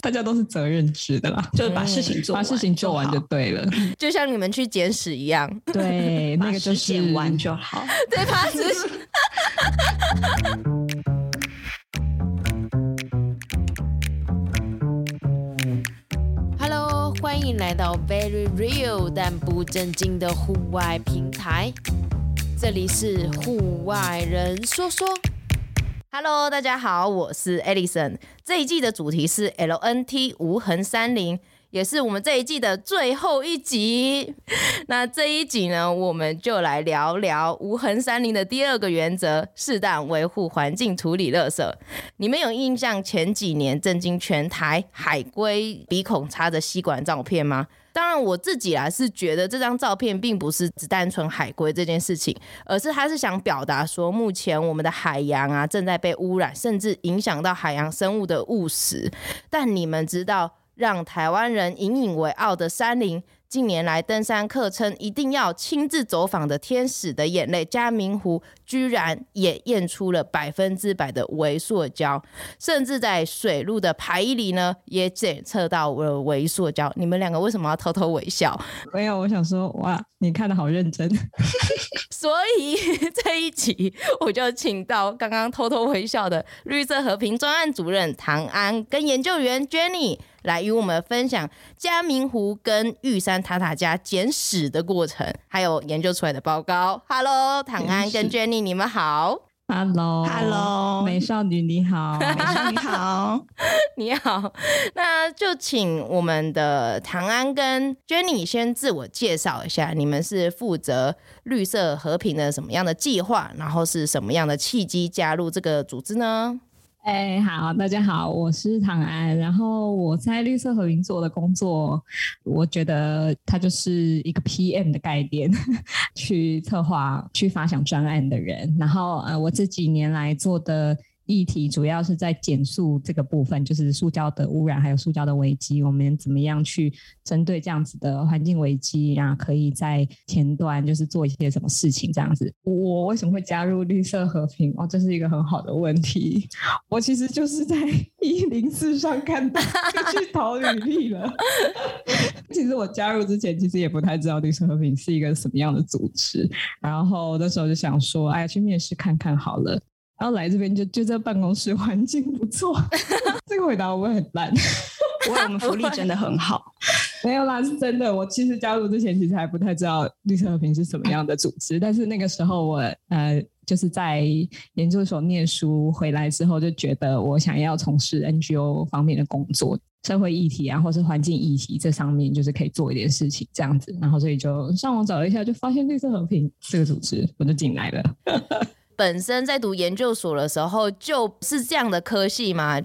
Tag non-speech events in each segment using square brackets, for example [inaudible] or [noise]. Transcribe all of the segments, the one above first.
大家都是责任制的啦，[laughs] 就是把事情做完，把事情做完就对了，[laughs] 就像你们去捡屎一样。对，[laughs] 那个就是捡完就好。对，把屎。Hello，欢迎来到 Very Real 但不正经的户外平台，这里是户外人说说。Hello，大家好，我是 Alison。这一季的主题是 LNT 无痕山林，也是我们这一季的最后一集。[laughs] 那这一集呢，我们就来聊聊无痕山林的第二个原则：适当维护环境，处理垃圾。你们有印象前几年震惊全台海龟鼻孔插着吸管照片吗？当然，我自己啊是觉得这张照片并不是只单纯海龟这件事情，而是他是想表达说，目前我们的海洋啊正在被污染，甚至影响到海洋生物的误食。但你们知道，让台湾人引以为傲的山林，近年来登山客称一定要亲自走访的天使的眼泪嘉明湖。居然也验出了百分之百的微塑胶，甚至在水路的排遗里呢，也检测到了微塑胶。你们两个为什么要偷偷微笑？没有，我想说，哇，你看得好认真。所以 [laughs] 这一集我就请到刚刚偷偷微笑的绿色和平专案主任唐安跟研究员 Jenny 来与我们分享嘉明湖跟玉山塔塔家捡屎的过程，还有研究出来的报告。Hello，唐安跟 Jenny。你们好，Hello，Hello，美少女你好，美少女你好，[laughs] 你好，那就请我们的唐安跟 Jenny 先自我介绍一下，你们是负责绿色和平的什么样的计划，然后是什么样的契机加入这个组织呢？哎，好，大家好，我是唐安。然后我在绿色和平做的工作，我觉得它就是一个 PM 的概念，[laughs] 去策划、去发想专案的人。然后呃，我这几年来做的。议题主要是在减塑这个部分，就是塑胶的污染还有塑胶的危机，我们怎么样去针对这样子的环境危机，然后可以在前端就是做一些什么事情这样子。我为什么会加入绿色和平？哦，这是一个很好的问题。我其实就是在 [laughs] 一零四上看到就去投履历了。[laughs] 其实我加入之前，其实也不太知道绿色和平是一个什么样的组织，然后那时候就想说，哎呀，去面试看看好了。然后来这边就就在办公室环境不错，[laughs] 这个回答我会很烂。我们福利真的很好，[laughs] 没有啦，是真的。我其实加入之前其实还不太知道绿色和平是什么样的组织，但是那个时候我呃就是在研究所念书回来之后，就觉得我想要从事 NGO 方面的工作，社会议题啊，或是环境议题这上面就是可以做一点事情这样子。然后所以就上网找了一下，就发现绿色和平这个组织，我就进来了。[laughs] 本身在读研究所的时候就是这样的科系吗？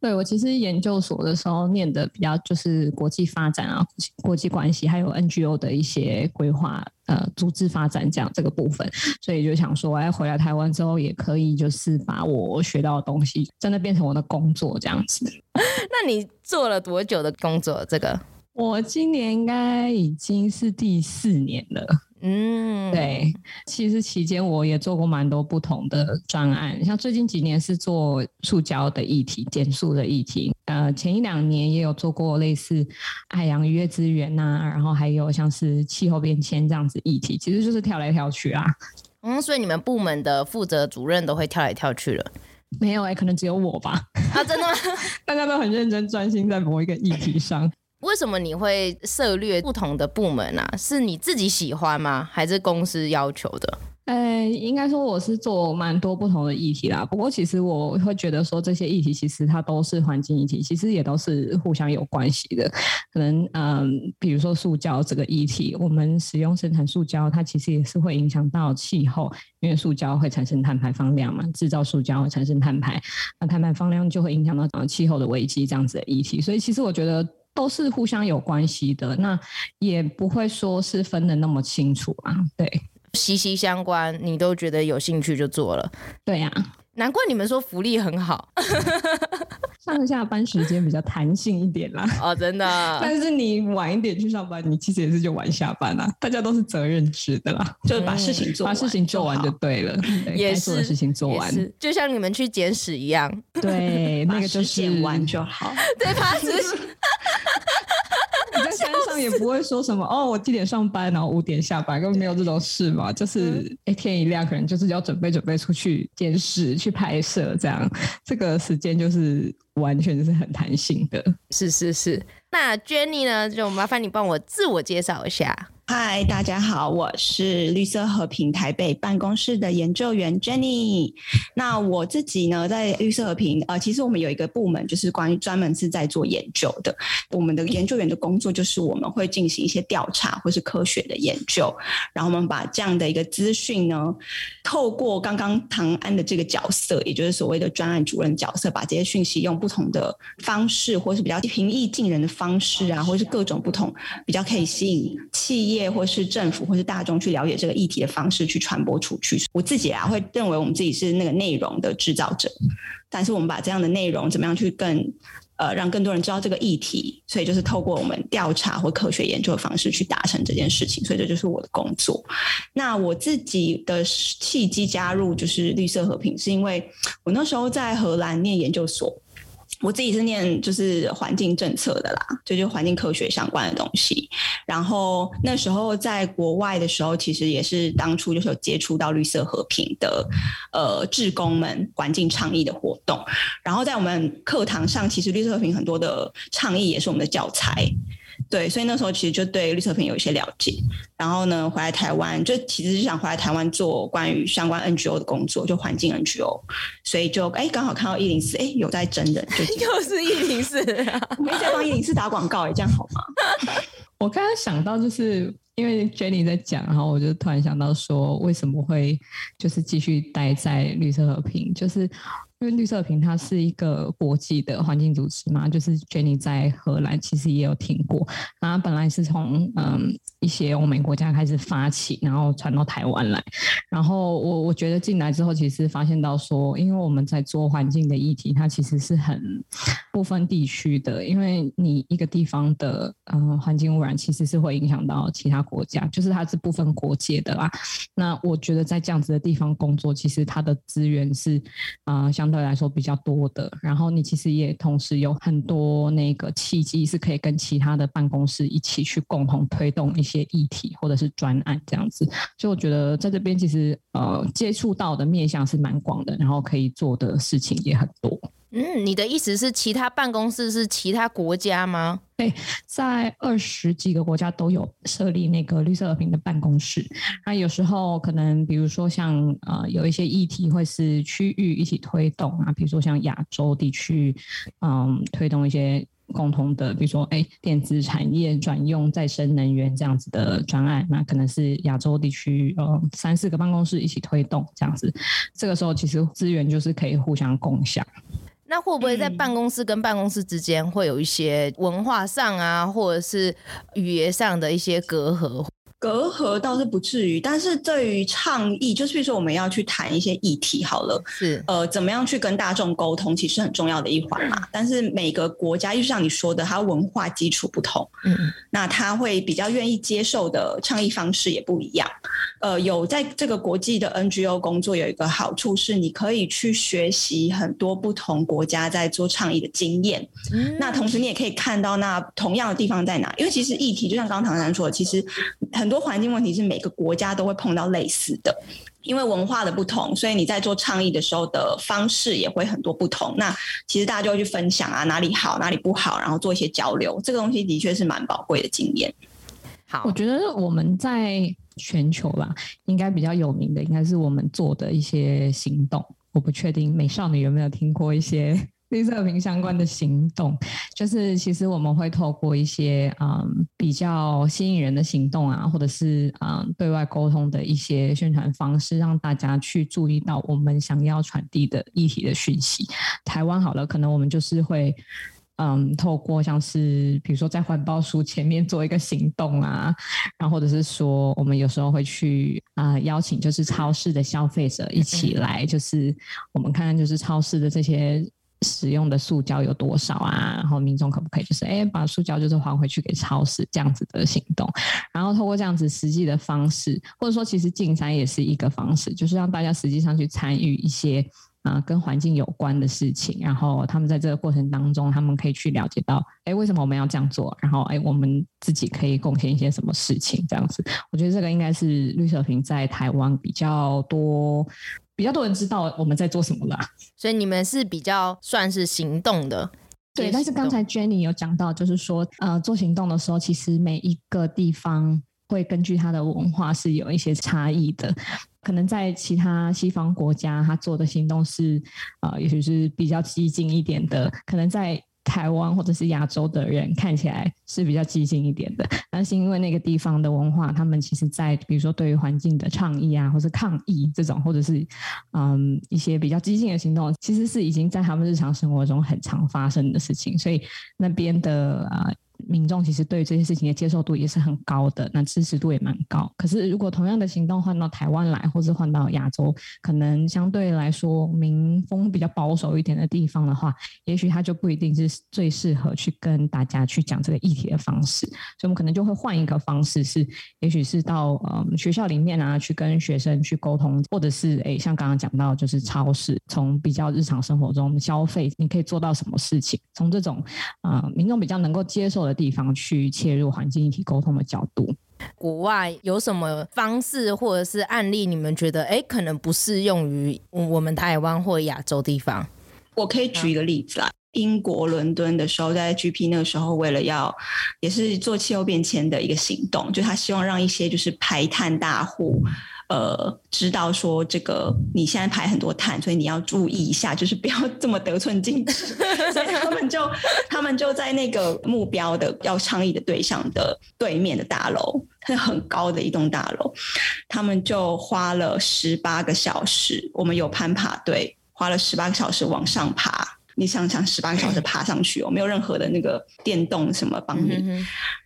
对，我其实研究所的时候念的比较就是国际发展啊、国际关系，还有 NGO 的一些规划、呃，组织发展这样这个部分，所以就想说，哎，回来台湾之后也可以就是把我学到的东西真的变成我的工作这样子。[laughs] 那你做了多久的工作？这个我今年应该已经是第四年了。嗯，对，其实期间我也做过蛮多不同的专案，像最近几年是做塑胶的议题、减塑的议题，呃，前一两年也有做过类似海洋渔业资源呐、啊，然后还有像是气候变迁这样子议题，其实就是跳来跳去啊。嗯，所以你们部门的负责主任都会跳来跳去了？没有哎、欸，可能只有我吧。啊，真的吗？[laughs] 大家都很认真专心在某一个议题上。为什么你会涉猎不同的部门啊？是你自己喜欢吗？还是公司要求的？呃，应该说我是做蛮多不同的议题啦。不过其实我会觉得说这些议题其实它都是环境议题，其实也都是互相有关系的。可能嗯，比如说塑胶这个议题，我们使用生产塑胶，它其实也是会影响到气候，因为塑胶会产生碳排放量嘛，制造塑胶会产生碳排，那碳排放量就会影响到整个气候的危机这样子的议题。所以其实我觉得。都是互相有关系的，那也不会说是分的那么清楚啊。对，息息相关，你都觉得有兴趣就做了。对呀、啊。难怪你们说福利很好，[laughs] [laughs] 上下班时间比较弹性一点啦。哦，真的。但是你晚一点去上班，你其实也是就晚下班啦。大家都是责任制的啦，就是把事情做完，把事情做完就对了。也是，的事情做完，就像你们去捡屎一样。对，那个就是捡完就好。[laughs] 对，把屎。[laughs] 你在山上也不会说什么哦，我几点上班，然后五点下班，根本没有这种事嘛。就是哎，天一亮，可能就是要准备准备出去监视、去拍摄，这样这个时间就是完全就是很弹性的。是是是，那 Jenny 呢，就麻烦你帮我自我介绍一下。嗨，大家好，我是绿色和平台北办公室的研究员 Jenny。那我自己呢，在绿色和平，呃，其实我们有一个部门，就是关于专门是在做研究的。我们的研究员的工作就是我们会进行一些调查或是科学的研究，然后我们把这样的一个资讯呢，透过刚刚唐安的这个角色，也就是所谓的专案主任角色，把这些讯息用不同的方式，或是比较平易近人的方式啊，或是各种不同比较可以吸引企业。或是政府或是大众去了解这个议题的方式去传播出去，我自己啊会认为我们自己是那个内容的制造者，但是我们把这样的内容怎么样去更呃让更多人知道这个议题，所以就是透过我们调查或科学研究的方式去达成这件事情，所以这就是我的工作。那我自己的契机加入就是绿色和平，是因为我那时候在荷兰念研究所。我自己是念就是环境政策的啦，就就环境科学相关的东西。然后那时候在国外的时候，其实也是当初就是有接触到绿色和平的呃志工们环境倡议的活动。然后在我们课堂上，其实绿色和平很多的倡议也是我们的教材。对，所以那时候其实就对绿色和平有一些了解，然后呢，回来台湾就其实是想回来台湾做关于相关 NGO 的工作，就环境 NGO，所以就哎刚好看到一零四，哎有在真人，就 [laughs] 又是一零四，[laughs] 我没在帮一零四打广告，哎这样好吗？[laughs] 我刚刚想到就是因为 Jenny 在讲，然后我就突然想到说，为什么会就是继续待在绿色和平，就是。因为绿色瓶它是一个国际的环境组织嘛，就是 Jenny 在荷兰其实也有听过，然后本来是从嗯一些欧美国家开始发起，然后传到台湾来，然后我我觉得进来之后，其实发现到说，因为我们在做环境的议题，它其实是很不分地区的，因为你一个地方的嗯环境污染其实是会影响到其他国家，就是它是不分国界的啦。那我觉得在这样子的地方工作，其实它的资源是啊、呃、相。相对来说比较多的，然后你其实也同时有很多那个契机，是可以跟其他的办公室一起去共同推动一些议题或者是专案这样子。所以我觉得在这边其实呃接触到的面向是蛮广的，然后可以做的事情也很多。嗯，你的意思是其他办公室是其他国家吗？对，在二十几个国家都有设立那个绿色和平的办公室。那有时候可能，比如说像呃，有一些议题会是区域一起推动啊，比如说像亚洲地区，嗯，推动一些共同的，比如说哎，电子产业转用再生能源这样子的专案，那可能是亚洲地区呃三四个办公室一起推动这样子。这个时候其实资源就是可以互相共享。那会不会在办公室跟办公室之间会有一些文化上啊，或者是语言上的一些隔阂？隔阂倒是不至于，但是对于倡议，就是比如说我们要去谈一些议题，好了，是呃，怎么样去跟大众沟通，其实很重要的一环嘛。但是每个国家，就像你说的，它文化基础不同，嗯，那他会比较愿意接受的倡议方式也不一样。呃，有在这个国际的 NGO 工作，有一个好处是，你可以去学习很多不同国家在做倡议的经验。嗯，那同时你也可以看到那同样的地方在哪，因为其实议题就像刚刚唐然说的，其实很。很多环境问题是每个国家都会碰到类似的，因为文化的不同，所以你在做倡议的时候的方式也会很多不同。那其实大家就会去分享啊，哪里好，哪里不好，然后做一些交流。这个东西的确是蛮宝贵的经验。好，我觉得我们在全球吧，应该比较有名的，应该是我们做的一些行动。我不确定美少女有没有听过一些。绿色瓶相关的行动，就是其实我们会透过一些嗯比较吸引人的行动啊，或者是嗯对外沟通的一些宣传方式，让大家去注意到我们想要传递的议题的讯息。台湾好了，可能我们就是会嗯，透过像是比如说在环保署前面做一个行动啊，然后或者是说我们有时候会去啊、邀请就是超市的消费者一起来，就是我们看看就是超市的这些使用的塑胶有多少啊，然后民众可不可以就是哎把塑胶就是还回去给超市这样子的行动，然后透过这样子实际的方式，或者说其实净山也是一个方式，就是让大家实际上去参与一些。啊，跟环境有关的事情，然后他们在这个过程当中，他们可以去了解到，哎，为什么我们要这样做？然后，哎，我们自己可以贡献一些什么事情？这样子，我觉得这个应该是绿色瓶在台湾比较多、比较多人知道我们在做什么啦。所以你们是比较算是行动的，对。但是刚才 Jenny 有讲到，就是说，呃，做行动的时候，其实每一个地方会根据它的文化是有一些差异的。可能在其他西方国家，他做的行动是，呃，也许是比较激进一点的。可能在台湾或者是亚洲的人看起来是比较激进一点的，[laughs] 但是因为那个地方的文化，他们其实在比如说对于环境的倡议啊，或是抗议这种，或者是嗯一些比较激进的行动，其实是已经在他们日常生活中很常发生的事情，所以那边的啊。民众其实对这些事情的接受度也是很高的，那支持度也蛮高。可是如果同样的行动换到台湾来，或是换到亚洲，可能相对来说民风比较保守一点的地方的话，也许他就不一定是最适合去跟大家去讲这个议题的方式。所以，我们可能就会换一个方式，是也许是到嗯学校里面啊，去跟学生去沟通，或者是诶像刚刚讲到，就是超市，从比较日常生活中消费，你可以做到什么事情？从这种啊、民众比较能够接受的。的地方去切入环境议题沟通的角度，国外有什么方式或者是案例？你们觉得哎，可能不适用于我们台湾或亚洲地方？我可以举一个例子啦，英国伦敦的时候，在 GP 那个时候，为了要也是做气候变迁的一个行动，就他希望让一些就是排碳大户。呃，知道说这个你现在排很多碳，所以你要注意一下，[laughs] 就是不要这么得寸进尺。[laughs] 所以他们就他们就在那个目标的要倡议的对象的对面的大楼，是很高的一栋大楼，他们就花了十八个小时，我们有攀爬队，花了十八个小时往上爬。你想想，十八个小时 [laughs] 爬上去，哦，没有任何的那个电动什么帮你。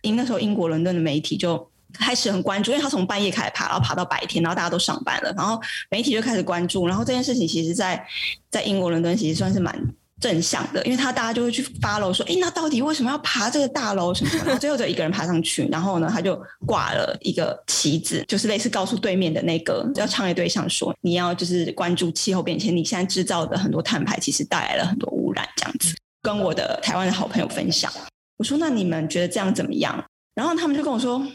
因为那时候英国伦敦的媒体就。开始很关注，因为他从半夜开始爬，然后爬到白天，然后大家都上班了，然后媒体就开始关注，然后这件事情其实在，在英国伦敦其实算是蛮正向的，因为他大家就会去 follow 说，哎，那到底为什么要爬这个大楼什么什么？然后最后就一个人爬上去，然后呢，他就挂了一个旗子，就是类似告诉对面的那个要倡议对象说，你要就是关注气候变迁，你现在制造的很多碳排其实带来了很多污染，这样子跟我的台湾的好朋友分享，我说那你们觉得这样怎么样？然后他们就跟我说。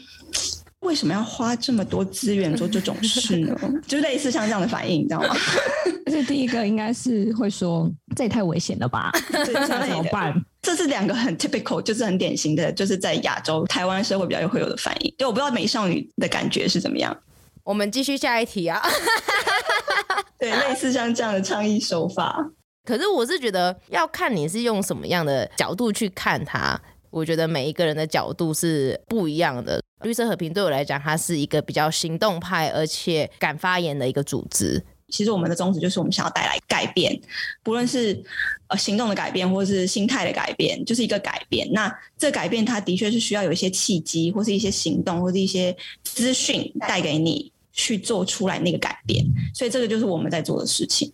为什么要花这么多资源做这种事呢？[laughs] 就类似像这样的反应，你知道吗？[laughs] 这第一个应该是会说，这也太危险了吧？这 [laughs] 怎么办？这是两个很 typical，就是很典型的，就是在亚洲、台湾社会比较会有的反应。对，我不知道美少女的感觉是怎么样。我们继续下一题啊。对，类似像这样的倡议手法。可是我是觉得要看你是用什么样的角度去看它。我觉得每一个人的角度是不一样的。绿色和平对我来讲，它是一个比较行动派，而且敢发言的一个组织。其实我们的宗旨就是我们想要带来改变，不论是呃行动的改变，或是心态的改变，就是一个改变。那这改变它的确是需要有一些契机，或是一些行动，或是一些资讯带给你去做出来那个改变。所以这个就是我们在做的事情。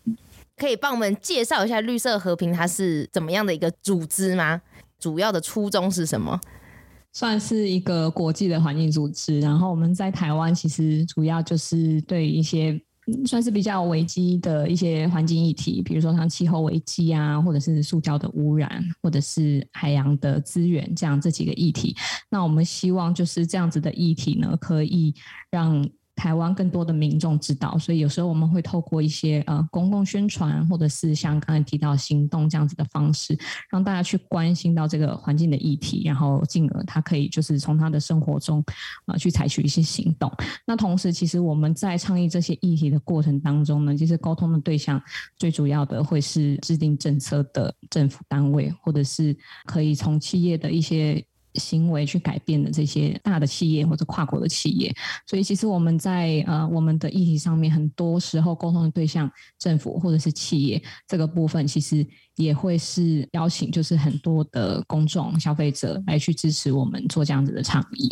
可以帮我们介绍一下绿色和平它是怎么样的一个组织吗？主要的初衷是什么？算是一个国际的环境组织，然后我们在台湾其实主要就是对一些算是比较危机的一些环境议题，比如说像气候危机啊，或者是塑胶的污染，或者是海洋的资源这样这几个议题。那我们希望就是这样子的议题呢，可以让。台湾更多的民众知道，所以有时候我们会透过一些呃公共宣传，或者是像刚才提到行动这样子的方式，让大家去关心到这个环境的议题，然后进而他可以就是从他的生活中啊、去采取一些行动。那同时，其实我们在倡议这些议题的过程当中呢，其实沟通的对象最主要的会是制定政策的政府单位，或者是可以从企业的一些。行为去改变的这些大的企业或者跨国的企业，所以其实我们在呃我们的议题上面，很多时候沟通的对象政府或者是企业这个部分，其实也会是邀请，就是很多的公众消费者来去支持我们做这样子的倡议。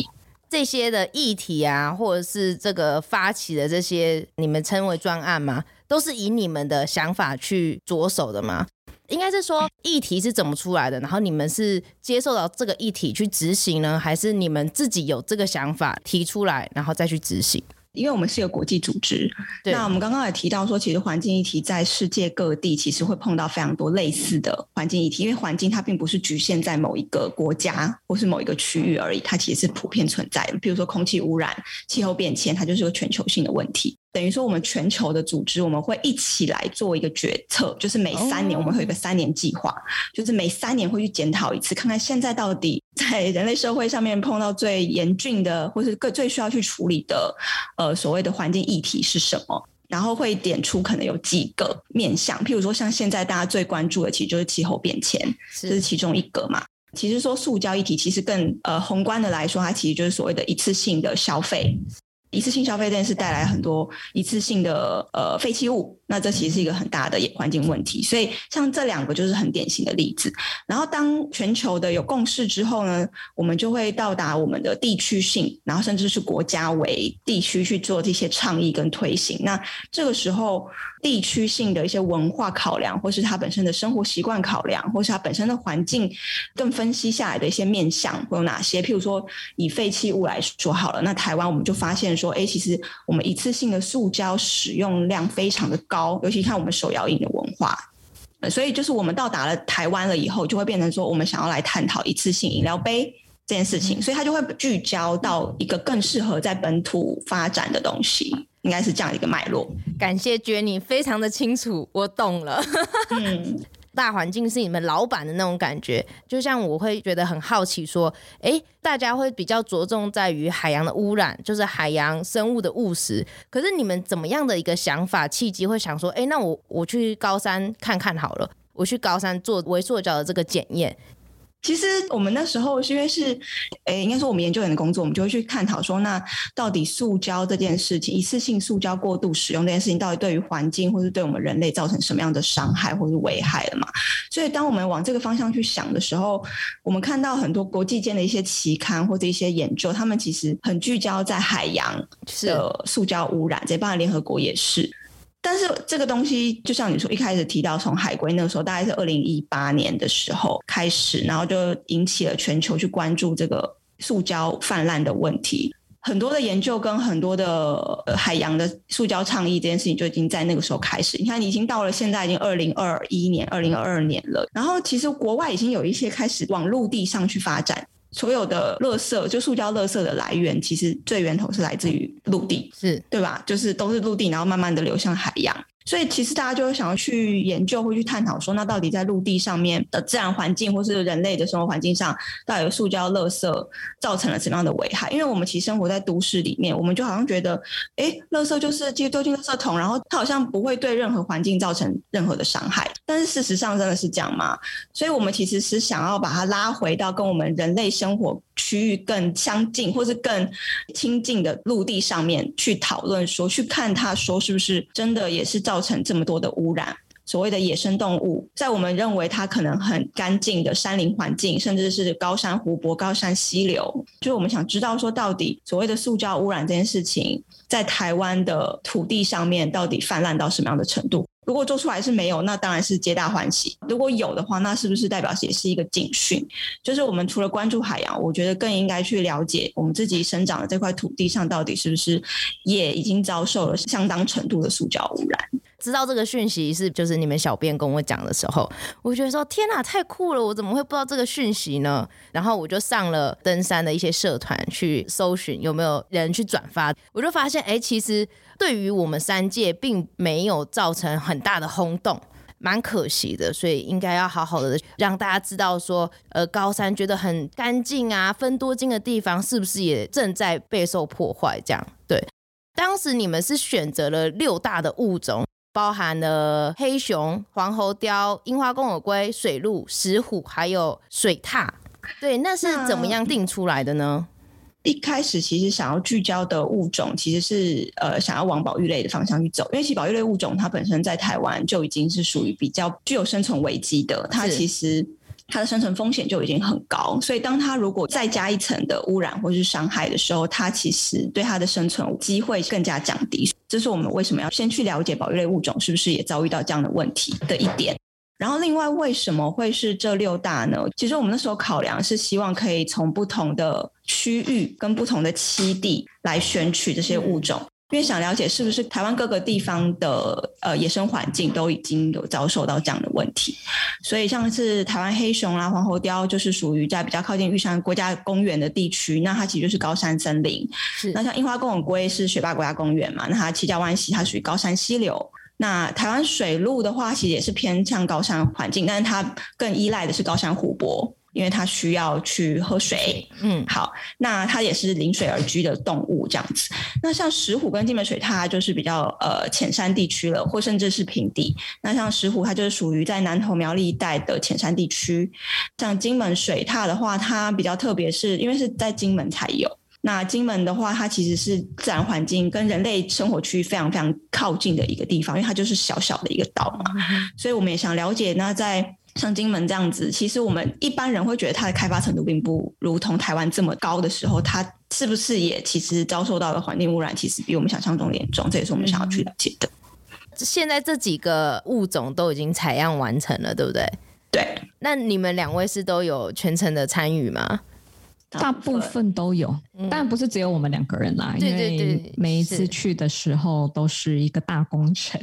这些的议题啊，或者是这个发起的这些，你们称为专案吗？都是以你们的想法去着手的吗？应该是说议题是怎么出来的，然后你们是接受到这个议题去执行呢，还是你们自己有这个想法提出来，然后再去执行？因为我们是一个国际组织，那我们刚刚也提到说，其实环境议题在世界各地其实会碰到非常多类似的环境议题，因为环境它并不是局限在某一个国家或是某一个区域而已，它其实是普遍存在的。比如说空气污染、气候变迁，它就是个全球性的问题。等于说，我们全球的组织，我们会一起来做一个决策，就是每三年我们会有一个三年计划，就是每三年会去检讨一次，看看现在到底在人类社会上面碰到最严峻的，或是各最需要去处理的，呃，所谓的环境议题是什么，然后会点出可能有几个面向，譬如说像现在大家最关注的，其实就是气候变迁，这是其中一个嘛。其实说塑胶议题，其实更呃宏观的来说，它其实就是所谓的一次性的消费。一次性消费电是带来很多一次性的呃废弃物，那这其实是一个很大的环境问题。所以像这两个就是很典型的例子。然后当全球的有共识之后呢，我们就会到达我们的地区性，然后甚至是国家为地区去做这些倡议跟推行。那这个时候地区性的一些文化考量，或是它本身的生活习惯考量，或是它本身的环境，更分析下来的一些面向会有哪些？譬如说以废弃物来说好了，那台湾我们就发现说。说，哎，其实我们一次性的塑胶使用量非常的高，尤其看我们手摇饮的文化，所以就是我们到达了台湾了以后，就会变成说，我们想要来探讨一次性饮料杯这件事情，所以它就会聚焦到一个更适合在本土发展的东西，应该是这样一个脉络。感谢 Jenny，非常的清楚，我懂了。嗯。大环境是你们老板的那种感觉，就像我会觉得很好奇，说，哎，大家会比较着重在于海洋的污染，就是海洋生物的误食。可是你们怎么样的一个想法契机，会想说，哎，那我我去高山看看好了，我去高山做微塑胶的这个检验。其实我们那时候是因为是，诶，应该说我们研究员的工作，我们就会去探讨说，那到底塑胶这件事情，一次性塑胶过度使用这件事情，到底对于环境或是对我们人类造成什么样的伤害或是危害了嘛？所以当我们往这个方向去想的时候，我们看到很多国际间的一些期刊或者一些研究，他们其实很聚焦在海洋的塑胶污染，这包括联合国也是。但是这个东西，就像你说，一开始提到从海归那个时候，大概是二零一八年的时候开始，然后就引起了全球去关注这个塑胶泛滥的问题。很多的研究跟很多的海洋的塑胶倡议这件事情，就已经在那个时候开始。你看，你已经到了现在已经二零二一年、二零二二年了。然后其实国外已经有一些开始往陆地上去发展。所有的垃圾，就塑胶垃圾的来源，其实最源头是来自于陆地，是对吧？就是都是陆地，然后慢慢的流向海洋。所以其实大家就会想要去研究，或去探讨说，那到底在陆地上面的自然环境，或是人类的生活环境上，到底塑胶垃圾造成了什么样的危害？因为我们其实生活在都市里面，我们就好像觉得，哎，垃圾就是继续丢进垃圾桶，然后它好像不会对任何环境造成任何的伤害。但是事实上真的是这样吗？所以我们其实是想要把它拉回到跟我们人类生活区域更相近，或是更亲近的陆地上面去讨论说，去看它说是不是真的也是造。成这么多的污染，所谓的野生动物，在我们认为它可能很干净的山林环境，甚至是高山湖泊、高山溪流，就是我们想知道说，到底所谓的塑胶污染这件事情，在台湾的土地上面到底泛滥到什么样的程度？如果做出来是没有，那当然是皆大欢喜；如果有的话，那是不是代表也是一个警讯？就是我们除了关注海洋，我觉得更应该去了解我们自己生长的这块土地上，到底是不是也已经遭受了相当程度的塑胶污染。知道这个讯息是就是你们小编跟我讲的时候，我觉得说天哪，太酷了！我怎么会不知道这个讯息呢？然后我就上了登山的一些社团去搜寻有没有人去转发，我就发现哎，其实。对于我们山界并没有造成很大的轰动，蛮可惜的，所以应该要好好的让大家知道说，呃，高山觉得很干净啊，分多金的地方是不是也正在备受破坏？这样对。当时你们是选择了六大的物种，包含了黑熊、黄喉貂、樱花公耳龟、水鹿、石虎，还有水獭。对，那是怎么样定出来的呢？一开始其实想要聚焦的物种，其实是呃想要往保育类的方向去走，因为其实保育类物种它本身在台湾就已经是属于比较具有生存危机的，它其实它的生存风险就已经很高，所以当它如果再加一层的污染或是伤害的时候，它其实对它的生存机会更加降低。这是我们为什么要先去了解保育类物种是不是也遭遇到这样的问题的一点。然后，另外为什么会是这六大呢？其实我们那时候考量是希望可以从不同的区域跟不同的栖地来选取这些物种，因为想了解是不是台湾各个地方的呃野生环境都已经有遭受到这样的问题。所以像是台湾黑熊啦、黄喉貂，就是属于在比较靠近玉山国家公园的地区，那它其实就是高山森林。是。那像樱花公吻龟是雪霸国家公园嘛，那它七家湾溪它属于高山溪流。那台湾水鹿的话，其实也是偏向高山环境，但是它更依赖的是高山湖泊，因为它需要去喝水。嗯，好，那它也是临水而居的动物这样子。那像石虎跟金门水獭，它就是比较呃浅山地区了，或甚至是平地。那像石虎，它就是属于在南投苗栗一带的浅山地区。像金门水獭的话，它比较特别，是因为是在金门才有。那金门的话，它其实是自然环境跟人类生活区非常非常靠近的一个地方，因为它就是小小的一个岛嘛，所以我们也想了解。那在像金门这样子，其实我们一般人会觉得它的开发程度并不如同台湾这么高的时候，它是不是也其实遭受到的环境污染，其实比我们想象中严重？这也是我们想要去了解的。现在这几个物种都已经采样完成了，对不对？对。那你们两位是都有全程的参与吗？大部分都有，但不是只有我们两个人啦。嗯、因为每一次去的时候都是一个大工程。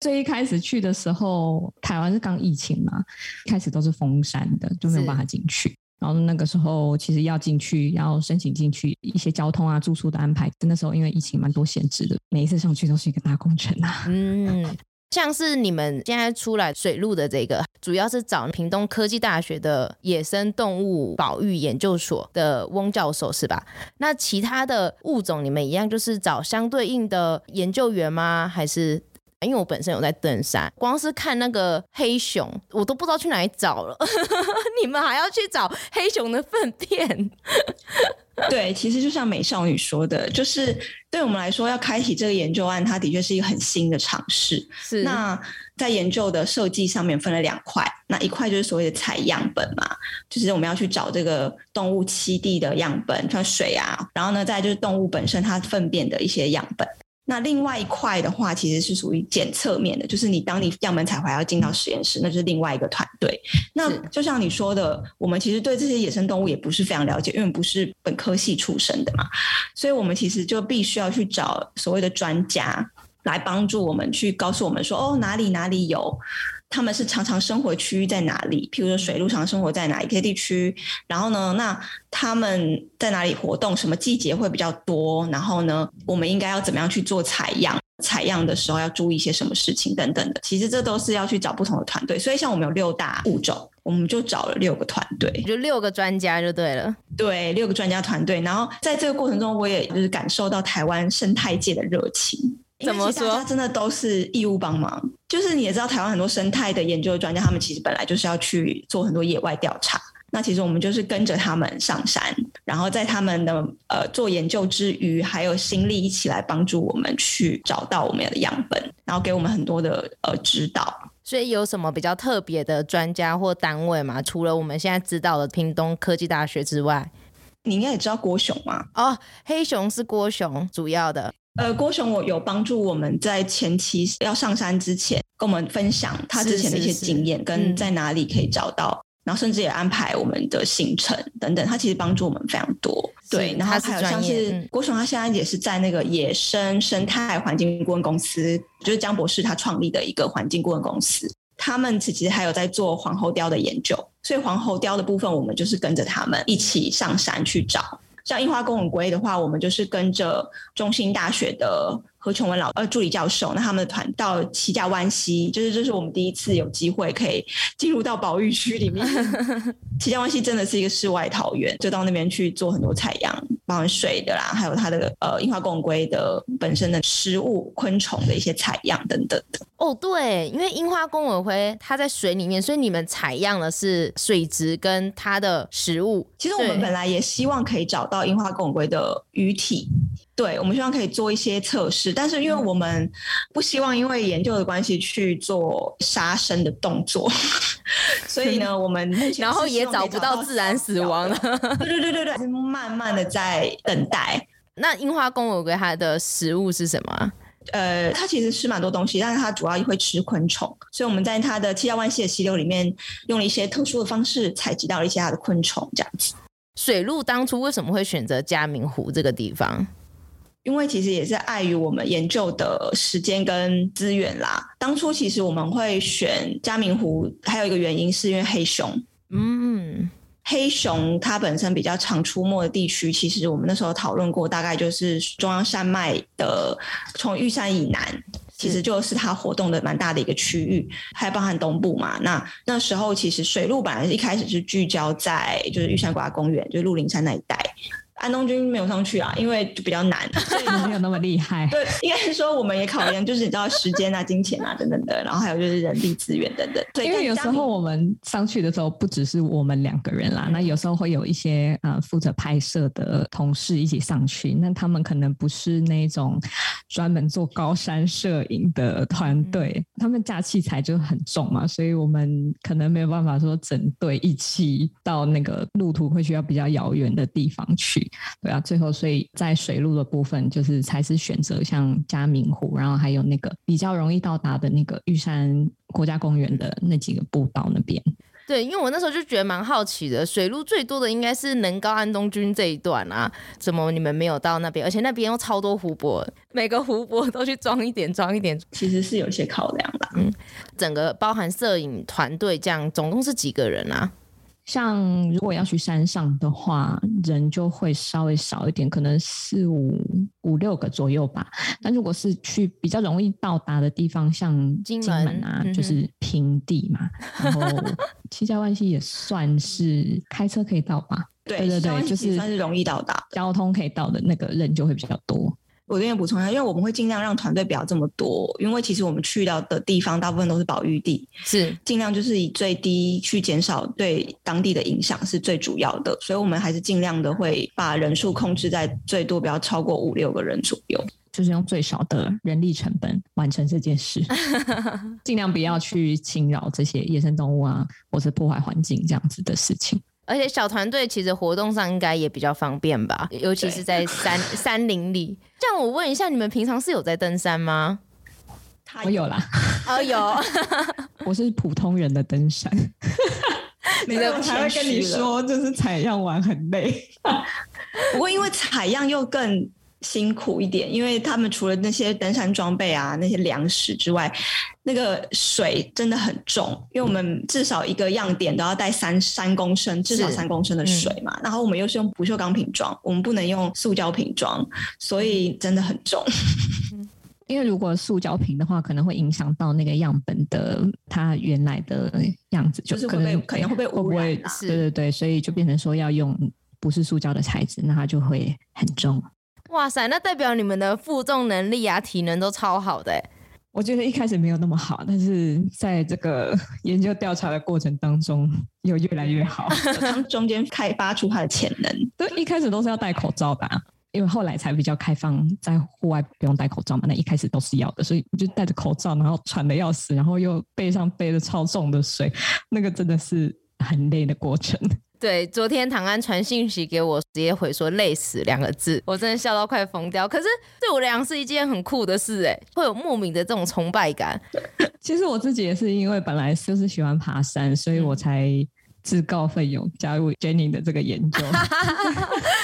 最一开始去的时候，台湾是刚疫情嘛，一开始都是封山的，就没有办法进去。然后那个时候其实要进去，要申请进去，一些交通啊、住宿的安排，那时候因为疫情蛮多限制的，每一次上去都是一个大工程啊。[laughs] 嗯。像是你们现在出来水路的这个，主要是找屏东科技大学的野生动物保育研究所的翁教授是吧？那其他的物种你们一样就是找相对应的研究员吗？还是因为我本身有在登山，光是看那个黑熊，我都不知道去哪里找了，[laughs] 你们还要去找黑熊的粪便？[laughs] 对，其实就像美少女说的，就是对我们来说，要开启这个研究案，它的确是一个很新的尝试。是。那在研究的设计上面分了两块，那一块就是所谓的采样本嘛，就是我们要去找这个动物栖地的样本，像水啊，然后呢，再就是动物本身它粪便的一些样本。那另外一块的话，其实是属于检测面的，就是你当你样本采回来要进到实验室，那就是另外一个团队。那就像你说的，我们其实对这些野生动物也不是非常了解，因为不是本科系出身的嘛，所以我们其实就必须要去找所谓的专家来帮助我们，去告诉我们说，哦，哪里哪里有。他们是常常生活区域在哪里？譬如说水路常生活在哪一些地区？然后呢，那他们在哪里活动？什么季节会比较多？然后呢，我们应该要怎么样去做采样？采样的时候要注意一些什么事情等等的。其实这都是要去找不同的团队。所以像我们有六大物种，我们就找了六个团队，就六个专家就对了。对，六个专家团队。然后在这个过程中，我也就是感受到台湾生态界的热情。怎么说？大家真的都是义务帮忙，就是你也知道，台湾很多生态的研究专家，他们其实本来就是要去做很多野外调查。那其实我们就是跟着他们上山，然后在他们的呃做研究之余，还有心力一起来帮助我们去找到我们的样本，然后给我们很多的呃指导。所以有什么比较特别的专家或单位吗？除了我们现在知道的屏东科技大学之外，你应该也知道郭雄吗？哦，黑熊是郭雄主要的。呃，郭雄我有帮助我们在前期要上山之前，跟我们分享他之前的一些经验，跟在哪里可以找到，嗯，然后甚至也安排我们的行程等等。他其实帮助我们非常多。对，然后还有像是，是郭雄，他现在也是在那个野生生态环境顾问公司，就是江博士他创立的一个环境顾问公司。他们其实还有在做黄喉貂的研究，所以黄喉貂的部分，我们就是跟着他们一起上山去找。像樱花公文龟的话，我们就是跟着中兴大学的何琼文老呃助理教授，那他们的团到七家湾溪，就是这是我们第一次有机会可以进入到保育区里面。[laughs] 七家湾溪真的是一个世外桃源，就到那边去做很多采样，包含水的啦，还有它的呃樱花公龟的本身的食物、昆虫的一些采样等等的。哦，对，因为樱花公尾龟它在水里面，所以你们采样的是水质跟它的食物。其实我们本来也希望可以找到樱花公尾龟的鱼体。对，我们希望可以做一些测试，但是因为我们不希望因为研究的关系去做杀生的动作，[laughs] 所以呢，我们目前然后也找不到自然死亡了。对对对对对，是慢慢的在等待。那樱花公尾龟它的食物是什么？呃，它其实吃蛮多东西，但是它主要会吃昆虫，所以我们在它的七家湾溪的溪流里面，用了一些特殊的方式采集到了一些它的昆虫，这样子。水鹿当初为什么会选择嘉明湖这个地方？因为其实也是碍于我们研究的时间跟资源啦。当初其实我们会选嘉明湖，还有一个原因是因为黑熊。嗯，黑熊它本身比较常出没的地区，其实我们那时候讨论过，大概就是中央山脉的从玉山以南，其实就是它活动的蛮大的一个区域，还包含东部嘛。那那时候其实水路本来一开始是聚焦在就是玉山国家公园，就是鹿林山那一带。安东军没有上去啊，因为就比较难，[laughs] 所以没有那么厉害。对，应该是说我们也考验，就是你知道时间啊、金钱啊等等的，然后还有就是人力资源等等。对，因为有时候我们上去的时候不只是我们两个人啦，嗯、那有时候会有一些呃负责拍摄的同事一起上去，那他们可能不是那种专门做高山摄影的团队，嗯、他们架器材就很重嘛，所以我们可能没有办法说整队一起到那个路途会需要比较遥远的地方去。对啊，最后所以在水路的部分，就是才是选择像嘉明湖，然后还有那个比较容易到达的那个玉山国家公园的那几个步道那边。对，因为我那时候就觉得蛮好奇的，水路最多的应该是能高安东军这一段啊，怎么你们没有到那边？而且那边又超多湖泊，每个湖泊都去装一点，装一点，其实是有些考量的。嗯，整个包含摄影团队这样，总共是几个人啊？像如果要去山上的话，人就会稍微少一点，可能四五五六个左右吧。但如果是去比较容易到达的地方，像金门啊，门就是平地嘛。嗯、[laughs] 然后七家湾溪也算是开车可以到吧？对对对，就是算是容易到达，交通可以到的那个人就会比较多。我这边补充一下，因为我们会尽量让团队不要这么多，因为其实我们去到的地方大部分都是保育地，是尽量就是以最低去减少对当地的影响是最主要的，所以我们还是尽量的会把人数控制在最多不要超过五六个人左右，就是用最少的人力成本完成这件事，[laughs] 尽量不要去侵扰这些野生动物啊，或者破坏环境这样子的事情。而且小团队其实活动上应该也比较方便吧，尤其是在 [laughs] 山山林里。这样我问一下，你们平常是有在登山吗？我有啦，哦有，[laughs] 我是普通人的登山。[laughs] 你的我才会跟你说，就是采样完很累。不过因为采样又更。辛苦一点，因为他们除了那些登山装备啊、那些粮食之外，那个水真的很重，因为我们至少一个样点都要带三三公升，至少三公升的水嘛。嗯、然后我们又是用不锈钢瓶装，我们不能用塑胶瓶装，所以真的很重。[laughs] 因为如果塑胶瓶的话，可能会影响到那个样本的它原来的样子，就是可能可能会被污染、啊。对对对，所以就变成说要用不是塑胶的材质，那它就会很重。哇塞，那代表你们的负重能力啊、体能都超好的。我觉得一开始没有那么好，但是在这个研究调查的过程当中，有越来越好。[laughs] 他中间开发出它的潜能。[laughs] 对，一开始都是要戴口罩的，因为后来才比较开放，在户外不用戴口罩嘛。那一开始都是要的，所以就戴着口罩，然后喘得要死，然后又背上背着超重的水，那个真的是很累的过程。对，昨天唐安传信息给我，直接回说“累死”两个字，我真的笑到快疯掉。可是对我来讲是一件很酷的事，哎，会有莫名的这种崇拜感。[laughs] 其实我自己也是因为本来就是喜欢爬山，所以我才自告奋勇加入 Jenny 的这个研究。[laughs]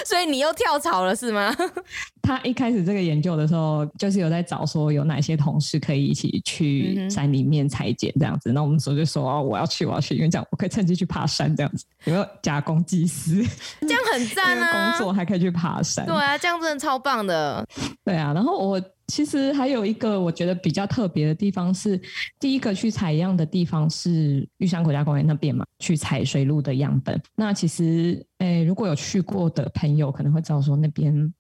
所以你又跳槽了是吗？[laughs] 他一开始这个研究的时候，就是有在找说有哪些同事可以一起去山里面采剪这样子。那、嗯、我们说就说哦，我要去，我要去，因为这样我可以趁机去爬山这样子。有没有假公济私？这样很赞啊！[laughs] 工作还可以去爬山。对啊，这样真的超棒的。对啊，然后我其实还有一个我觉得比较特别的地方是，第一个去采样的地方是玉山国家公园那边嘛，去采水路的样本。那其实，诶，如果有去过的朋友可能会知道说，那边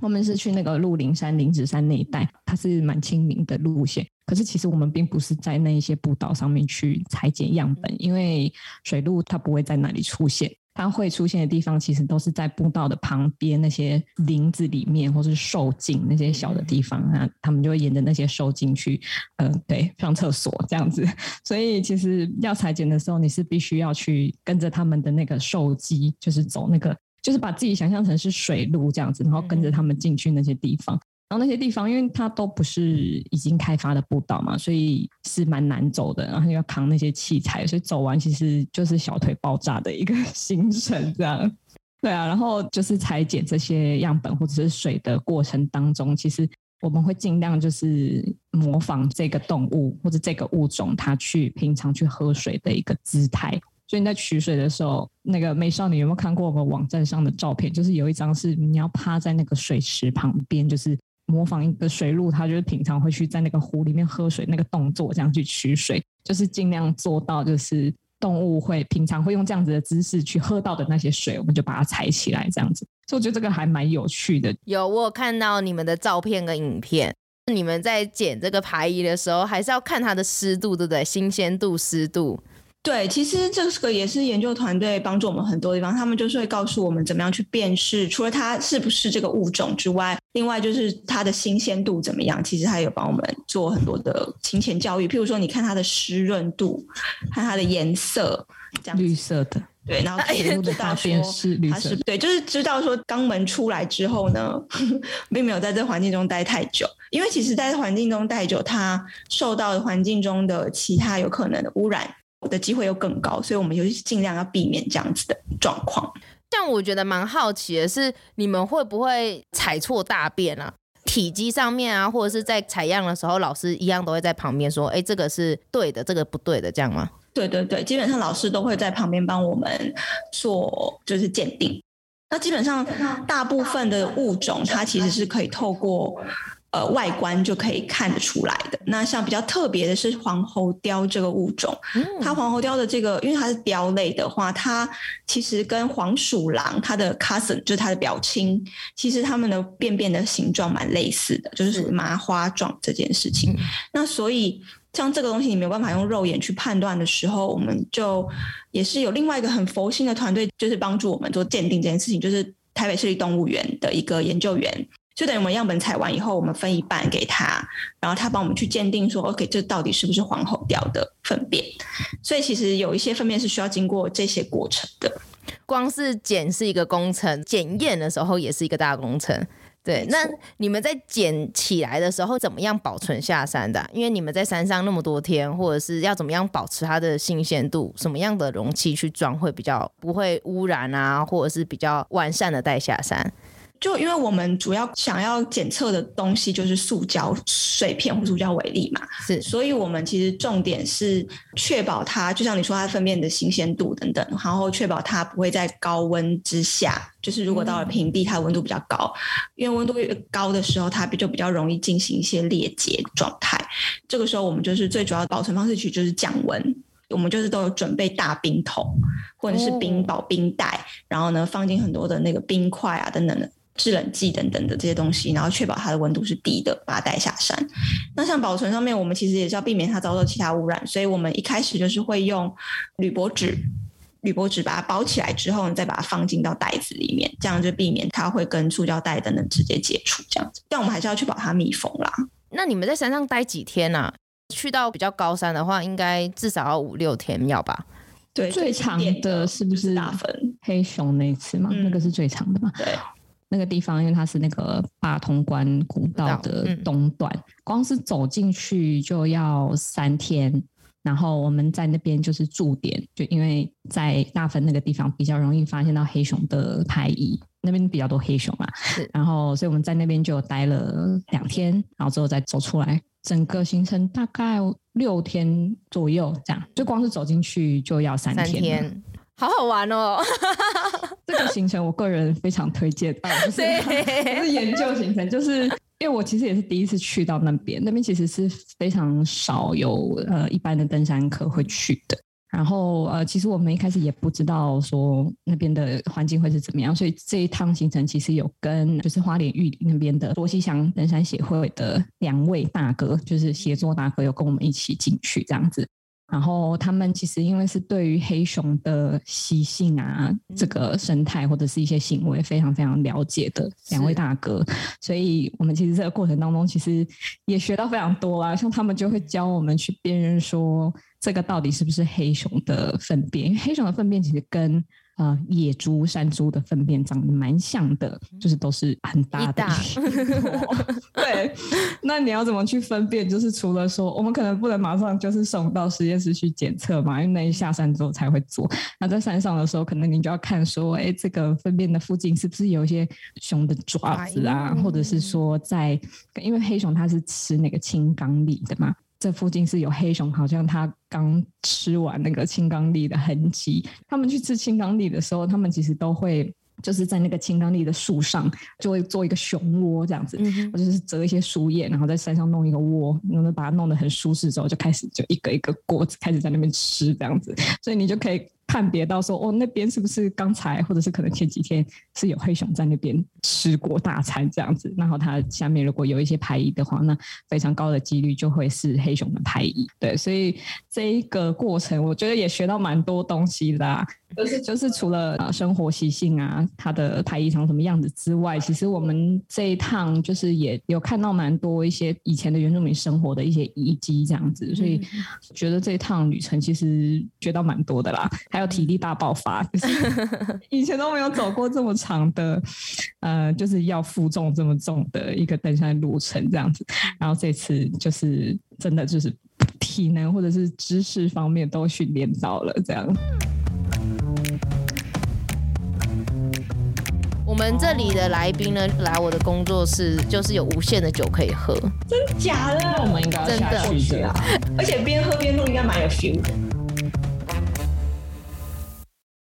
我们是去那个鹿林山、林子山那一带，它是蛮亲民的路线。可是其实我们并不是在那一些步道上面去裁剪样本，因为水路它不会在那里出现。它会出现的地方，其实都是在步道的旁边那些林子里面，或是兽径那些小的地方啊，他们就会沿着那些兽径去，嗯、呃，对，上厕所这样子。所以其实要裁剪的时候，你是必须要去跟着他们的那个兽迹，就是走那个，就是把自己想象成是水路这样子，然后跟着他们进去那些地方。然后那些地方，因为它都不是已经开发的步道嘛，所以是蛮难走的。然后要扛那些器材，所以走完其实就是小腿爆炸的一个 [laughs] 行程，这样。对啊，然后就是裁剪这些样本或者是水的过程当中，其实我们会尽量就是模仿这个动物或者这个物种它去平常去喝水的一个姿态。所以你在取水的时候，那个美少女有没有看过我们网站上的照片？就是有一张是你要趴在那个水池旁边，就是。模仿一个水鹿，它就是平常会去在那个湖里面喝水那个动作，这样去取水，就是尽量做到，就是动物会平常会用这样子的姿势去喝到的那些水，我们就把它采起来，这样子。所以我觉得这个还蛮有趣的。有，我有看到你们的照片跟影片，你们在捡这个排遗的时候，还是要看它的湿度，对不对？新鲜度、湿度。对，其实这个也是研究团队帮助我们很多地方，他们就是会告诉我们怎么样去辨识，除了它是不是这个物种之外，另外就是它的新鲜度怎么样。其实它有帮我们做很多的勤前教育，譬如说，你看它的湿润度，看它的颜色，这样绿色的，对，然后 [laughs] 水鹿的大便是绿色，对，就是知道说肛门出来之后呢，[laughs] 并没有在这环境中待太久，因为其实在环境中待久，它受到环境中的其他有可能的污染。的机会又更高，所以我们就尽量要避免这样子的状况。像我觉得蛮好奇的是，你们会不会踩错大便啊？体积上面啊，或者是在采样的时候，老师一样都会在旁边说：“哎，这个是对的，这个不对的，这样吗？”对对对，基本上老师都会在旁边帮我们做就是鉴定。那基本上大部分的物种，它其实是可以透过。呃，外观就可以看得出来的。那像比较特别的是黄喉貂这个物种，嗯、它黄喉貂的这个，因为它是貂类的话，它其实跟黄鼠狼它的 cousin 就是它的表亲，其实它们的便便的形状蛮类似的，就是属于麻花状这件事情。嗯、那所以像这个东西你没有办法用肉眼去判断的时候，我们就也是有另外一个很佛心的团队，就是帮助我们做鉴定这件事情，就是台北市立动物园的一个研究员。就等于我们样本采完以后，我们分一半给他，然后他帮我们去鉴定说，OK，这到底是不是黄喉貂的粪便？所以其实有一些粪便是需要经过这些过程的。光是捡是一个工程，检验的时候也是一个大工程。对，那你们在捡起来的时候怎么样保存下山的？因为你们在山上那么多天，或者是要怎么样保持它的新鲜度？什么样的容器去装会比较不会污染啊，或者是比较完善的带下山？就因为我们主要想要检测的东西就是塑胶碎片或塑胶微粒嘛，是，所以我们其实重点是确保它，就像你说它粪便的新鲜度等等，然后确保它不会在高温之下，就是如果到了平地，它温度比较高，因为温度越高的时候，它就比较容易进行一些裂解状态。这个时候，我们就是最主要的保存方式，其实就是降温。我们就是都有准备大冰桶或者是冰保冰袋，然后呢，放进很多的那个冰块啊等等的。制冷剂等等的这些东西，然后确保它的温度是低的，把它带下山。那像保存上面，我们其实也是要避免它遭受其他污染，所以我们一开始就是会用铝箔纸，铝箔纸把它包起来之后，再把它放进到袋子里面，这样就避免它会跟塑胶袋等等直接接触。这样子，但我们还是要确保它密封啦。那你们在山上待几天呢、啊？去到比较高山的话，应该至少要五六天要吧？对，最长的是不是大分黑熊那一次嘛？嗯、那个是最长的嘛？对。那个地方，因为它是那个八通关古道的东段，嗯、光是走进去就要三天。然后我们在那边就是驻点，就因为在大分那个地方比较容易发现到黑熊的排遗，那边比较多黑熊嘛。然后，所以我们在那边就待了两天，然后之后再走出来。整个行程大概六天左右，这样就光是走进去就要三天。三天好好玩哦！[laughs] 这个行程我个人非常推荐，不是 [laughs] 不是研究行程，就是因为我其实也是第一次去到那边，那边其实是非常少有呃一般的登山客会去的。然后呃，其实我们一开始也不知道说那边的环境会是怎么样，所以这一趟行程其实有跟就是花莲玉里那边的卓溪乡登山协会的两位大哥，就是协作大哥，有跟我们一起进去这样子。然后他们其实因为是对于黑熊的习性啊，这个生态或者是一些行为非常非常了解的两位大哥，所以我们其实这个过程当中其实也学到非常多啊，像他们就会教我们去辨认说这个到底是不是黑熊的粪便，因为黑熊的粪便其实跟呃，野猪、山猪的粪便长得蛮像的，就是都是很大的。[laughs] 大对，那你要怎么去分辨？就是除了说，我们可能不能马上就是送到实验室去检测嘛，因为那一下山之后才会做。那在山上的时候，可能你就要看说，哎，这个粪便的附近是不是有一些熊的爪子啊，或者是说在，因为黑熊它是吃那个青冈櫟的嘛。这附近是有黑熊，好像它刚吃完那个青冈栎的痕迹。他们去吃青冈栎的时候，他们其实都会就是在那个青冈栎的树上，就会做一个熊窝这样子，嗯、哼或者是折一些树叶，然后在山上弄一个窝，然后把它弄得很舒适之后，就开始就一个一个锅子开始在那边吃这样子，所以你就可以。判别到说哦，那边是不是刚才或者是可能前几天是有黑熊在那边吃过大餐这样子，然后它下面如果有一些排遗的话，那非常高的几率就会是黑熊的排遗。对，所以这一个过程我觉得也学到蛮多东西的啊。就是就是除了呃生活习性啊，它的排遗长什么样子之外，其实我们这一趟就是也有看到蛮多一些以前的原住民生活的一些遗迹这样子，所以觉得这一趟旅程其实学到蛮多的啦。还有体力大爆发，就是 [laughs] 以前都没有走过这么长的，呃，就是要负重这么重的一个登山路程这样子。然后这次就是真的就是体能或者是知识方面都训练到了这样。我们这里的来宾呢，来我的工作室，就是有无限的酒可以喝。真假的？那我们应该要下去的，而且边喝边录应该蛮有 feel 的。